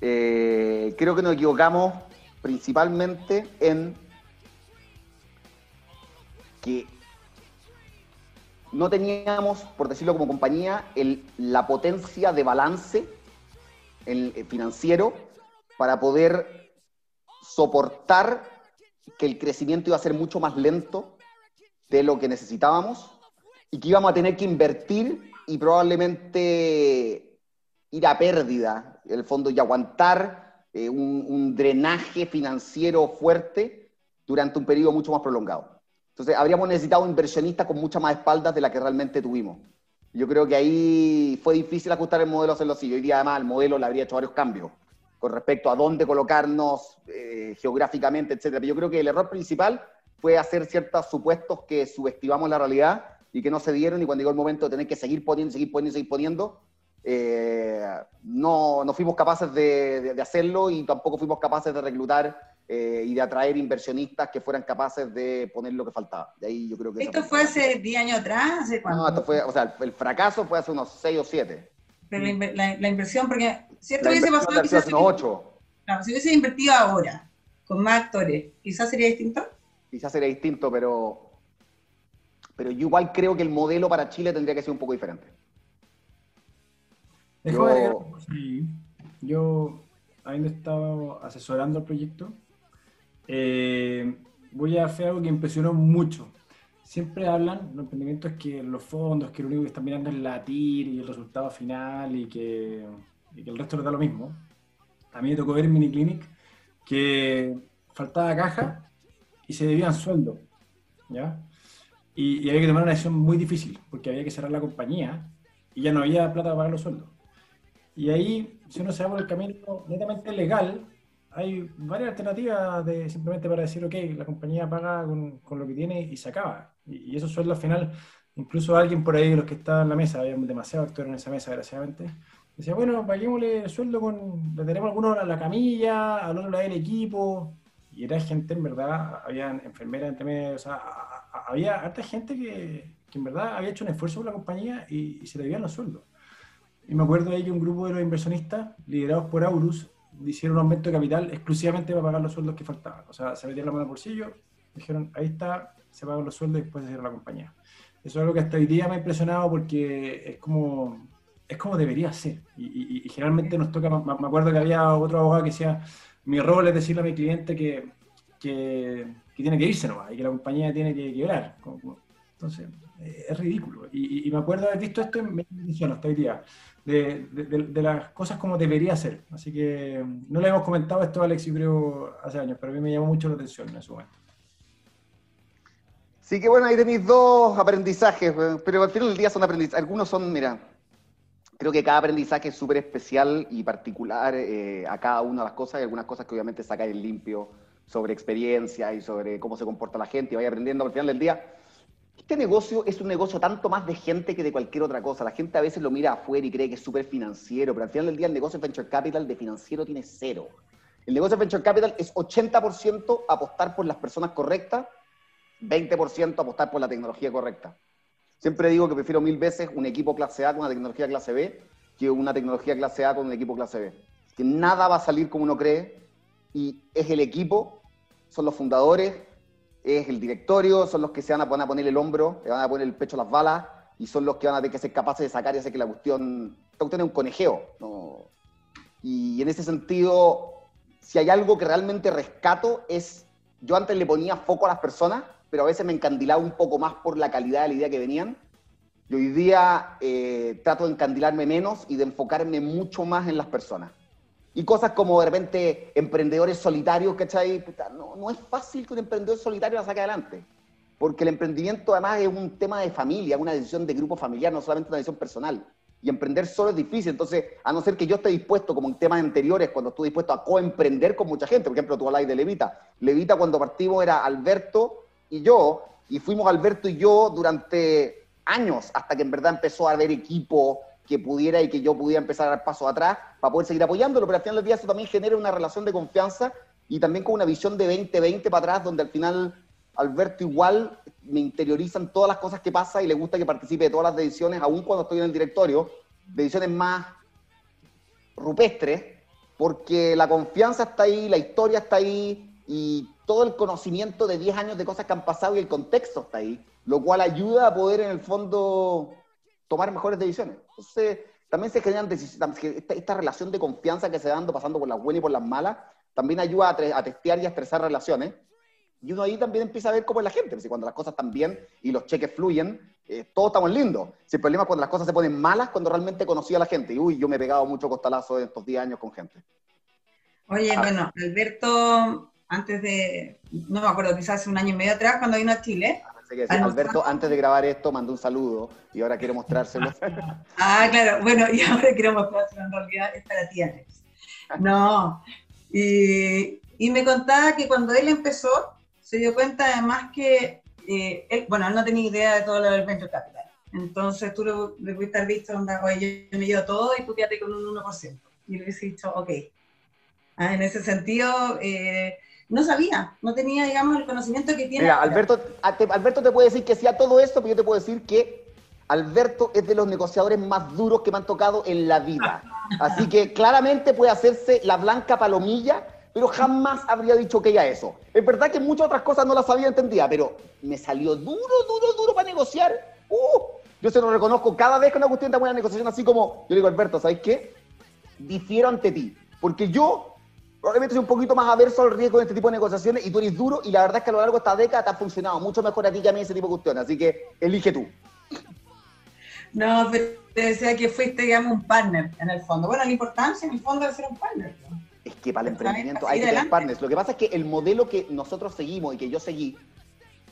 Speaker 2: Eh, creo que nos equivocamos principalmente en que no teníamos, por decirlo como compañía, la potencia de balance el, financiero para poder soportar que el crecimiento iba a ser mucho más lento de lo que necesitábamos y que íbamos a tener que invertir y probablemente ir a pérdida, en el fondo, y aguantar eh, un drenaje financiero fuerte durante un periodo mucho más prolongado. Entonces, habríamos necesitado inversionistas con muchas más espaldas de la que realmente tuvimos. Yo creo que ahí fue difícil ajustar el modelo hacerlo así. Hoy día, además, el modelo le habría hecho varios cambios con respecto a dónde colocarnos eh, geográficamente, etc. Pero yo creo que el error principal fue hacer ciertos supuestos que subestimamos la realidad y que no se dieron y cuando llegó el momento de tener que seguir poniendo, seguir poniendo, seguir poniendo, eh, no, no, fuimos capaces de, de, hacerlo y tampoco fuimos capaces de reclutar eh, y de atraer inversionistas que fueran capaces de poner lo que faltaba. De ahí yo creo que
Speaker 1: ¿Esto fue hace 10 años atrás? ¿Hace
Speaker 2: No, esto fue, o sea, el fracaso fue hace unos 6 o 7.
Speaker 1: Pero la, la, inversión, porque si esto hubiese pasado
Speaker 2: quizás... Hace unos 8.
Speaker 1: Claro, si hubiese invertido ahora, con más actores, quizás sería distinto.
Speaker 2: Quizás sería distinto, pero, pero yo igual creo que el modelo para Chile tendría que ser un poco diferente.
Speaker 3: Yo, yo habiendo estado asesorando el proyecto, eh, voy a hacer algo que impresionó mucho. Siempre hablan, los emprendimientos, que los fondos, que lo único que están mirando es la TIR y el resultado final y que, el resto les da lo mismo. A mí me tocó ver en Miniclinic que faltaba caja y se debían sueldo. ¿ya? Y, y había que tomar una decisión muy difícil porque había que cerrar la compañía y ya no había plata para pagar los sueldos. Y ahí, si uno se va por el camino netamente legal, hay varias alternativas de simplemente para decir, ok, la compañía paga con, con lo que tiene y se acaba. Y, esos sueldos al final, incluso alguien por ahí, los que estaban en la mesa, había demasiados actores en esa mesa, desgraciadamente, decía, bueno, paguémosle el sueldo con, le tenemos algunos a la camilla, al otro lado del equipo, y era gente, en verdad, había enfermeras entre medio, o sea, había harta gente que, que, en verdad había hecho un esfuerzo por la compañía y, y se le debían los sueldos. Y me acuerdo de que un grupo de los inversionistas, liderados por Aurus, hicieron un aumento de capital exclusivamente para pagar los sueldos que faltaban. O sea, se metieron la mano al bolsillo, dijeron, ahí está, se pagan los sueldos y después se cierra la compañía. Eso es algo que hasta hoy día me ha impresionado porque es como, es como debería ser. Y, generalmente nos toca, me acuerdo que había otro abogado que decía, mi rol es decirle a mi cliente que, que, tiene que irse nomás y que la compañía tiene que quebrar. Entonces, eh, es ridículo. Y, me acuerdo haber visto esto en mi hasta hoy día de, las cosas como debería ser. Así que no le hemos comentado esto a Alex, yo creo, hace años, pero a mí me llamó mucho la atención en ese momento.
Speaker 2: Sí que bueno, ahí tenéis dos aprendizajes, pero al final del día son aprendizajes. Algunos son, mira, creo que cada aprendizaje es súper especial y particular eh, a cada una de las cosas. Hay algunas cosas que obviamente sacáis limpio sobre experiencia y sobre cómo se comporta la gente y vaya aprendiendo al final del día este negocio es un negocio tanto más de gente que de cualquier otra cosa. La gente a veces lo mira afuera y cree que es súper financiero, pero al final del día el negocio de Venture Capital de financiero tiene cero. El negocio de Venture Capital es 80% apostar por las personas correctas, 20% apostar por la tecnología correcta. Siempre digo que prefiero mil veces un equipo clase A con una tecnología clase B que una tecnología clase A con un equipo clase B. Que nada va a salir como uno cree y es el equipo, son los fundadores, es el directorio, son los que se van a poner, el hombro, le van a poner el pecho a las balas y son los que van a tener que ser capaces de sacar y hacer que la cuestión, esta cuestión es un conejeo. Y en ese sentido, si hay algo que realmente rescato es, yo antes le ponía foco a las personas, pero a veces me encandilaba un poco más por la calidad de la idea que venían. Y hoy día eh, trato de encandilarme menos y de enfocarme mucho más en las personas. Y cosas como de repente emprendedores solitarios, ¿cachai? no, no es fácil que un emprendedor solitario la saque adelante. Porque el emprendimiento además es un tema de familia, una decisión de grupo familiar, no solamente una decisión personal. Y emprender solo es difícil. Entonces, a no ser que yo esté dispuesto, como en temas anteriores, cuando estuve dispuesto a coemprender con mucha gente, por ejemplo, tú hablas de Levita. Levita cuando partimos era Alberto y yo, y fuimos Alberto y yo durante años, hasta que en verdad empezó a haber equipo, que pudiera y que yo pudiera empezar a dar pasos atrás para poder seguir apoyándolo, pero al final del día eso también genera una relación de confianza y también con una visión de 2020 para atrás, donde al final Alberto igual me interiorizan todas las cosas que pasa y le gusta que participe de todas las decisiones, aun cuando estoy en el directorio, decisiones más rupestres, porque la confianza está ahí, la historia está ahí y todo el conocimiento de 10 años de cosas que han pasado y el contexto está ahí, lo cual ayuda a poder en el fondo tomar mejores decisiones. Entonces, también se generan esta, esta relación de confianza que se da dando, pasando por las buenas y por las malas, también ayuda a, a testear y a estresar relaciones. Y uno ahí también empieza a ver cómo es la gente. Si cuando las cosas están bien y los cheques fluyen, eh, todos estamos lindos. Si el problema es cuando las cosas se ponen malas, cuando realmente conocí a la gente. Y uy, yo me he pegado mucho costalazo en estos 10 años con gente.
Speaker 1: Oye, ah. bueno, Alberto, antes de, no me acuerdo, quizás hace un año y medio atrás, cuando vino a Chile.
Speaker 2: Ah, Alberto, antes de grabar esto, mandó un saludo y ahora quiero mostrárselo.
Speaker 1: ah, claro, bueno, y ahora quiero mostrárselo, en realidad es para ti, Alex. No, y, y me contaba que cuando él empezó, se dio cuenta además que, eh, él, bueno, él no tenía idea de todo lo del venture capital. Entonces tú le, pudiste haber visto, onda, oye, yo me llevo todo y tú quédate con un 1%. Y le hubiese dicho, ok. Ah, en ese sentido, eh, no sabía, no tenía, digamos, el conocimiento que tiene.
Speaker 2: Mira, Alberto, te, Alberto te puede decir que sí a todo esto, pero yo te puedo decir que Alberto es de los negociadores más duros que me han tocado en la vida. Así que claramente puede hacerse la blanca palomilla pero jamás habría dicho que ella eso. Es verdad que muchas otras cosas no las había entendido, pero me salió duro, duro, duro para negociar. Uh, yo se lo reconozco cada vez que una cuestión de buena negociación, así como yo digo, Alberto, ¿sabes qué? Difiero ante ti, porque yo probablemente soy un poquito más averso al riesgo de este tipo de negociaciones y tú eres duro y la verdad es que a lo largo de esta década te ha funcionado mucho mejor a ti que a mí ese tipo de cuestiones, así que elige tú.
Speaker 1: No, pero te decía que fuiste, digamos, un partner en el fondo. Bueno, la importancia en el fondo de ser un partner. ¿no?
Speaker 2: Es que para el emprendimiento hay que tener partners. Lo que pasa es que el modelo que nosotros seguimos y que yo seguí,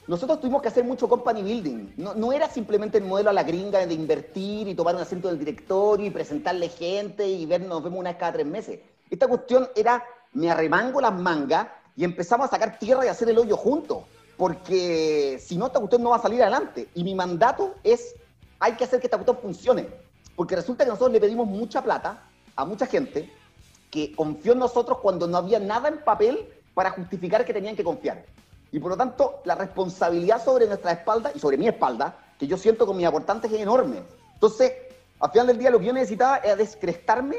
Speaker 2: nosotros tuvimos que hacer mucho company building. No, no era simplemente el modelo a la gringa de invertir y tomar un asiento del directorio y presentarle gente y vernos, nos vemos una vez cada tres meses. Esta cuestión era, me arremango las mangas y empezamos a sacar tierra y hacer el hoyo juntos. Porque si no, esta cuestión no va a salir adelante. Y mi mandato es, hay que hacer que esta cuestión funcione. Porque resulta que nosotros le pedimos mucha plata a mucha gente que confió en nosotros cuando no había nada en papel para justificar que tenían que confiar. Y por lo tanto, la responsabilidad sobre nuestra espalda y sobre mi espalda, que yo siento con mis aportantes, es enorme. Entonces, al final del día, lo que yo necesitaba era descrestarme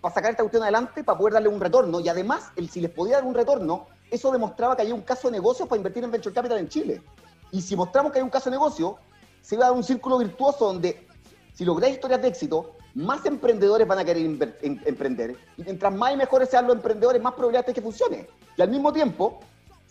Speaker 2: para sacar esta cuestión adelante, para poder darle un retorno. Y además, el, si les podía dar un retorno, eso demostraba que había un caso de negocio para invertir en Venture Capital en Chile. Y si mostramos que hay un caso de negocio, se iba a dar un círculo virtuoso donde, si lográis historias de éxito, más emprendedores van a querer emprender. Y mientras más y mejores sean los emprendedores, más probabilidad de que funcione. Y al mismo tiempo,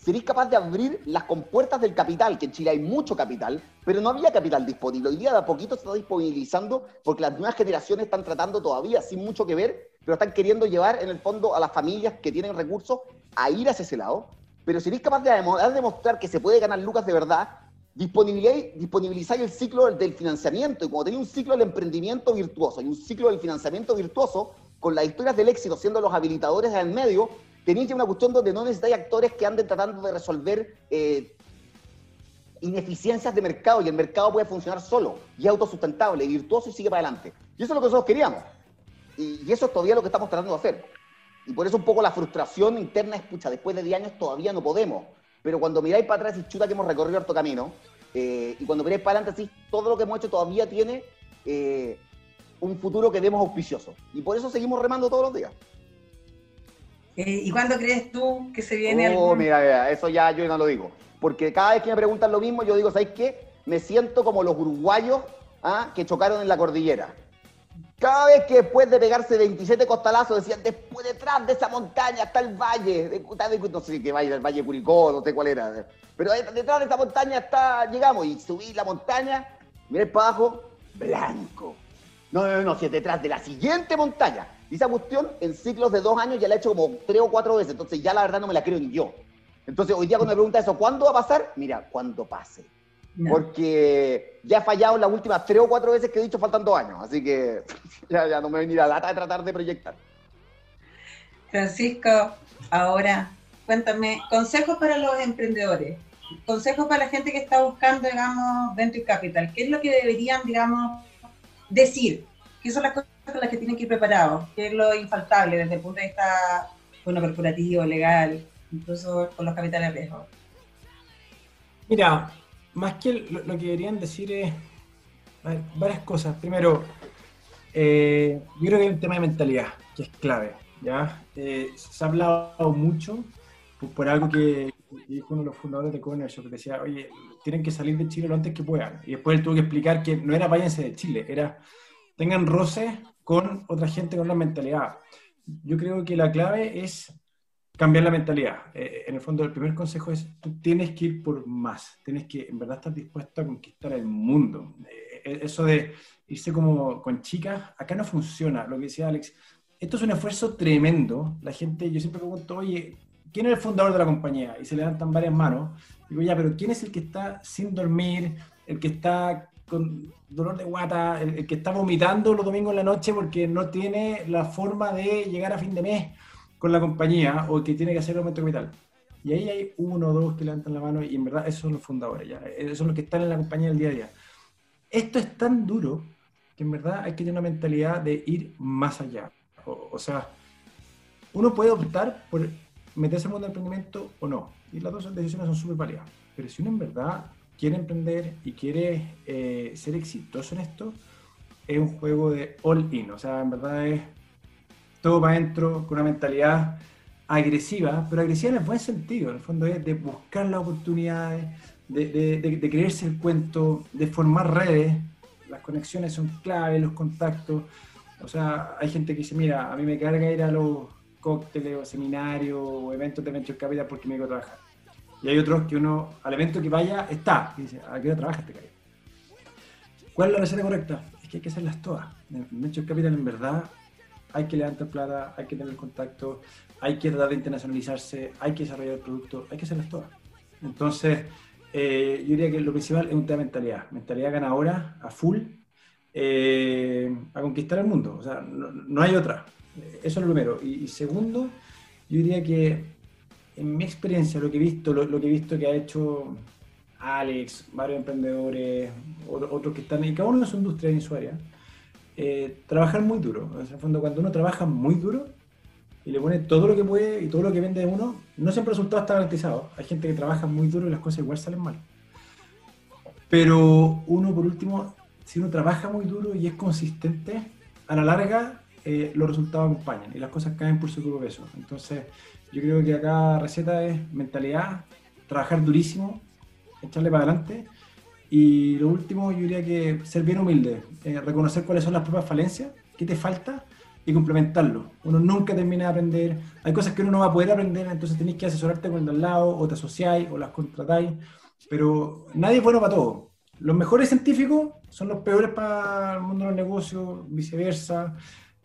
Speaker 2: seréis capaz de abrir las compuertas del capital, que en Chile hay mucho capital, pero no había capital disponible. Hoy día de a poquito se está disponibilizando porque las nuevas generaciones están tratando todavía, sin mucho que ver, pero están queriendo llevar en el fondo a las familias que tienen recursos a ir hacia ese lado. Pero seréis capaz de demostrar que se puede ganar lucas de verdad, disponibilizáis el ciclo del financiamiento y como tenéis un ciclo del emprendimiento virtuoso y un ciclo del financiamiento virtuoso, con las historias del éxito siendo los habilitadores en medio, tenéis una cuestión donde no necesitáis actores que anden tratando de resolver eh, ineficiencias de mercado y el mercado puede funcionar solo y autosustentable y virtuoso y sigue para adelante. Y eso es lo que nosotros queríamos. Y, y eso es todavía lo que estamos tratando de hacer. Y por eso un poco la frustración interna es, pucha, después de 10 años todavía no podemos pero cuando miráis para atrás y chuta que hemos recorrido harto camino, eh, y cuando miráis para adelante, sí, todo lo que hemos hecho todavía tiene eh, un futuro que vemos auspicioso. Y por eso seguimos remando todos los días.
Speaker 1: Eh, ¿Y cuándo crees tú que se viene?
Speaker 2: Oh, mira, mira, eso ya yo no lo digo. Porque cada vez que me preguntan lo mismo, yo digo, ¿sabes qué? Me siento como los uruguayos ¿ah? que chocaron en la cordillera. Cada vez que después de pegarse 27 costalazos decían, después detrás de esa montaña está el valle, de, no sé qué valle, el valle Curicó, no sé cuál era, pero detrás de esa montaña está, llegamos y subí la montaña, miré para abajo, blanco. No, no, no, si es detrás de la siguiente montaña. Y esa cuestión en ciclos de dos años ya la he hecho como tres o cuatro veces, entonces ya la verdad no me la creo ni yo. Entonces hoy día cuando me pregunta eso, ¿cuándo va a pasar? Mira, cuando pase. Porque ya he fallado las últimas tres o cuatro veces que he dicho faltando años, así que ya, ya no me voy ni la lata de tratar de proyectar.
Speaker 1: Francisco, ahora cuéntame, consejos para los emprendedores, consejos para la gente que está buscando, digamos, Venture Capital. ¿Qué es lo que deberían, digamos, decir? ¿Qué son las cosas con las que tienen que ir preparados? ¿Qué es lo infaltable desde el punto de vista bueno, corporativo, legal, incluso con los capitales riesgo?
Speaker 3: Mira, más que lo, que querían decir es varias cosas. Primero, eh, yo creo que hay un tema de mentalidad que es clave. ¿ya? Eh, se ha hablado mucho por, algo que dijo uno de los fundadores de Corner que decía, oye, tienen que salir de Chile lo antes que puedan. Y después él tuvo que explicar que no era váyanse de Chile, era tengan roces con otra gente con una mentalidad. Yo creo que la clave es cambiar la mentalidad. Eh, en el fondo, el primer consejo es, tú tienes que ir por más, tienes que en verdad estar dispuesto a conquistar el mundo. Eh, eh, eso de irse como con chicas, acá no funciona, lo que decía Alex. Esto es un esfuerzo tremendo. La gente, yo siempre pregunto, oye, ¿quién es el fundador de la compañía? Y se levantan varias manos. Digo, ya, pero ¿quién es el que está sin dormir, el que está con dolor de guata, el, el que está vomitando los domingos en la noche porque no tiene la forma de llegar a fin de mes? con la compañía o que tiene que hacer el aumento de capital. Y ahí hay uno o dos que levantan la mano y en verdad esos son los fundadores, ya. esos son los que están en la compañía el día a día. Esto es tan duro que en verdad hay que tener una mentalidad de ir más allá. O, sea, uno puede optar por meterse en el mundo del emprendimiento o no. Y las dos decisiones son súper válidas. Pero si uno en verdad quiere emprender y quiere eh, ser exitoso en esto, es un juego de all in. O sea, en verdad es todo para adentro, con una mentalidad agresiva, pero agresiva en el buen sentido, en el fondo es de buscar las oportunidades, de, creerse el cuento, de formar redes, las conexiones son clave, los contactos, o sea, hay gente que dice, mira, a mí me carga ir a los cócteles o seminarios o eventos de Venture Capital porque me digo trabajar. Y hay otros que uno, al evento que vaya, está, y dice, ¿a qué hora trabajas, este ¿Cuál es la receta correcta? Es que hay que hacerlas todas. En Venture Capital, en verdad, hay que levantar plata, hay que tener contacto, hay que tratar de internacionalizarse, hay que desarrollar el producto, hay que hacerlas todas. Entonces, eh, yo diría que lo principal es un tema de mentalidad, mentalidad ganadora, a full, eh, a conquistar el mundo, o sea, no, hay otra. Eso es lo primero. Y, segundo, yo diría que en mi experiencia, lo que he visto, lo, que he visto que ha hecho Alex, varios emprendedores, otros que están, y cada uno en su industria en su área, eh, trabajar muy duro. En el fondo, cuando uno trabaja muy duro y le pone todo lo que puede y todo lo que vende de uno, no siempre el resultado está garantizado. Hay gente que trabaja muy duro y las cosas igual salen mal. Pero uno, por último, si uno trabaja muy duro y es consistente, a la larga eh, los resultados acompañan y las cosas caen por su propio peso. Entonces, yo creo que acá receta es mentalidad, trabajar durísimo, echarle para adelante y lo último, yo diría que ser bien humilde, eh, reconocer cuáles son las propias falencias, qué te falta y complementarlo. Uno nunca termina de aprender, hay cosas que uno no va a poder aprender, entonces tenéis que asesorarte con el de al lado, o te asociáis, o las contratáis, pero nadie es bueno para todo. Los mejores científicos son los peores para el mundo de los negocios, viceversa.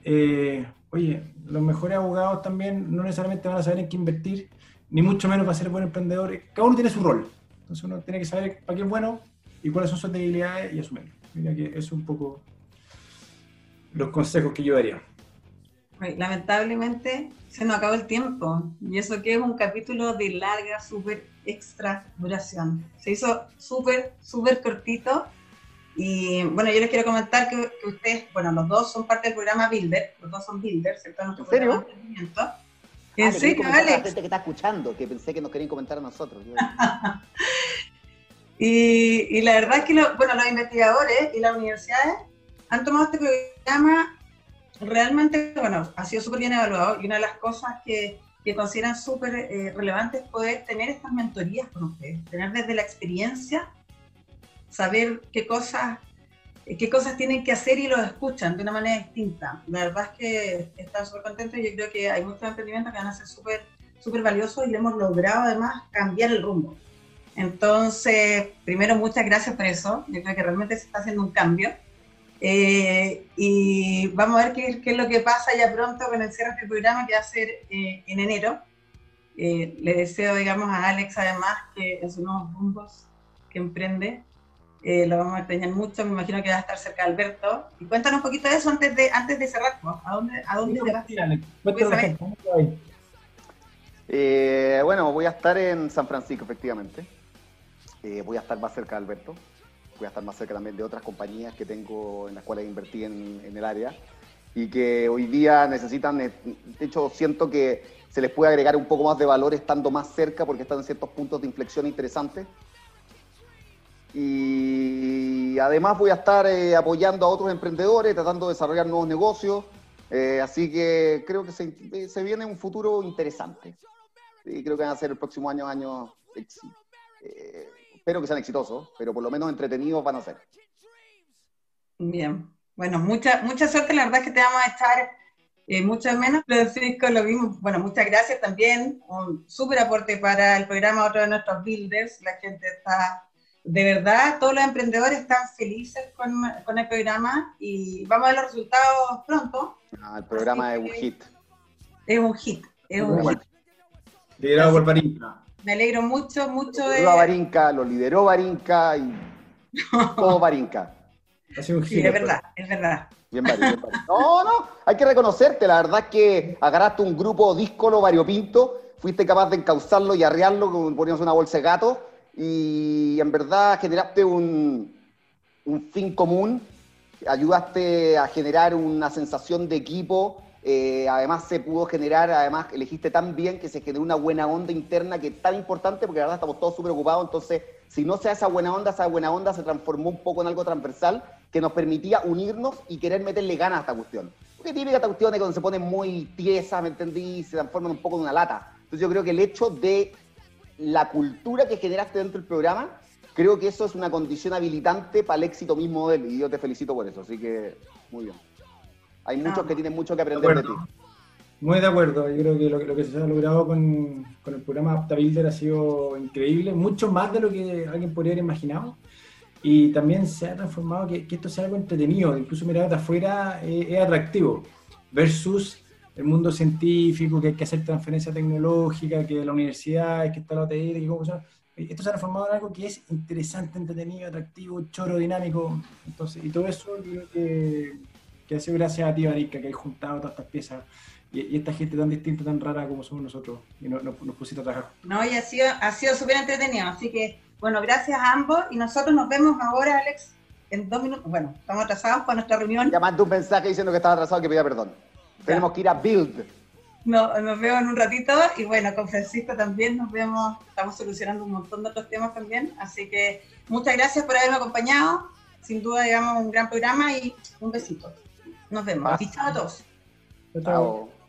Speaker 3: Eh, oye, los mejores abogados también no necesariamente van a saber en qué invertir, ni mucho menos para ser buen emprendedor. Cada uno tiene su rol. Entonces uno tiene que saber para qué es bueno y cuáles son sus debilidades y asumirlo. Mira que es un poco los consejos que yo daría.
Speaker 1: Lamentablemente se nos acabó el tiempo y eso que es un capítulo de larga, súper extra duración. Se hizo súper, súper cortito y bueno, yo les quiero comentar que, ustedes, bueno, los dos son parte del programa Builder, los dos son Builders, ¿cierto?
Speaker 2: ¿En serio?
Speaker 1: ¿En serio,
Speaker 2: Alex? La gente que está escuchando, que pensé que nos querían comentar a nosotros.
Speaker 1: Y, la verdad es que bueno, los investigadores y las universidades han tomado este programa realmente, bueno, ha sido súper bien evaluado y una de las cosas que, que consideran súper eh, relevantes es poder tener estas mentorías con ustedes, tener desde la experiencia, saber qué cosas, qué cosas tienen que hacer y los escuchan de una manera distinta. La verdad es que están súper contentos y yo creo que hay muchos emprendimientos que van a ser súper súper valiosos y le hemos logrado además cambiar el rumbo. Entonces, primero, muchas gracias por eso. Yo creo que realmente se está haciendo un cambio. Eh, y vamos a ver qué, qué, es lo que pasa ya pronto con el cierre del programa que va a ser eh, en enero. Eh, le deseo, digamos, a Alex además que en sus nuevos rumbos que emprende, lo vamos a extrañar mucho. Me imagino que va a estar cerca de Alberto. Y cuéntanos un poquito de eso antes de, antes de cerrar. ¿A dónde, a dónde te vas?
Speaker 2: bueno, voy a estar en San Francisco, efectivamente. Eh, voy a estar más cerca de Alberto, voy a estar más cerca también de otras compañías que tengo en las cuales invertí en, el área y que hoy día necesitan, eh, de hecho siento que se les puede agregar un poco más de valor estando más cerca porque están en ciertos puntos de inflexión interesantes. Y además voy a estar eh, apoyando a otros emprendedores, tratando de desarrollar nuevos negocios. Eh, así que creo que se, se, viene un futuro interesante. Y creo que van a ser el próximo año años. Eh, espero que sean exitosos, pero por lo menos entretenidos van a ser.
Speaker 1: Bien. Bueno, mucha, mucha suerte. La verdad es que te vamos a estar eh, mucho menos. Francisco, lo mismo. Bueno, muchas gracias también. Un súper aporte para el programa, otro de nuestros builders. La gente está de verdad, todos los emprendedores están felices con, con, el programa y vamos a ver los resultados pronto.
Speaker 2: Ah, el programa es un hit.
Speaker 1: Es un hit, es un hit.
Speaker 3: Liderado por Barinca.
Speaker 1: Me alegro mucho, mucho
Speaker 2: de... Lo Barinca, lo lideró Barinca y todo Barinca.
Speaker 1: Ha sido un hit. Sí, es verdad, es verdad.
Speaker 2: Bien, bien, No, no, hay que reconocerte, la verdad es que agarraste un grupo díscolo variopinto, fuiste capaz de encauzarlo y arrearlo, poniéndose una bolsa de gato, y en verdad generaste un, un fin común, ayudaste a generar una sensación de equipo, eh, además se pudo generar, además elegiste tan bien que se generó una buena onda interna que es tan importante porque la verdad estamos todos súper ocupados, entonces si no se da esa buena onda, esa buena onda se transformó un poco en algo transversal que nos permitía unirnos y querer meterle ganas a esta cuestión. Porque típica esta cuestión de cuando se pone muy tiesa, ¿me entendí? Se transforma un poco en una lata. Entonces yo creo que el hecho de la cultura que generaste dentro del programa, creo que eso es una condición habilitante para el éxito mismo de él y yo te felicito por eso, así que muy bien. Hay muchos que tienen mucho que aprender de, ti.
Speaker 3: Muy de acuerdo, yo creo que lo, que se ha logrado con, con el programa AptaBuilder ha sido increíble, mucho más de lo que alguien podría haber imaginado. Y también se ha transformado que, que esto sea algo entretenido, incluso mirado de afuera eh, es atractivo, versus el mundo científico, que hay que hacer transferencia tecnológica, que la universidad, que está la OTR, que cómo Esto se ha transformado en algo que es interesante, entretenido, atractivo, choro, dinámico. Entonces, y todo eso creo que, que ha sido gracias a ti, Marica, que hay juntado todas estas piezas y, esta gente tan distinta, tan rara como somos nosotros, y nos, nos, pusiste a trabajar.
Speaker 1: No, y ha sido ha sido súper entretenido, así que, bueno, gracias a ambos, y nosotros nos vemos ahora, Alex, en dos minutos. Bueno, estamos atrasados para nuestra reunión.
Speaker 2: Ya mandé un mensaje diciendo que estaba atrasado, que pedía perdón. Tenemos que ir a Build.
Speaker 1: No, nos vemos en un ratito y bueno, con Francisco también nos vemos, estamos solucionando un montón de otros temas también, así que muchas gracias por haberme acompañado, sin duda digamos un gran programa y un besito. Nos vemos. Chao a todos.
Speaker 2: Chao.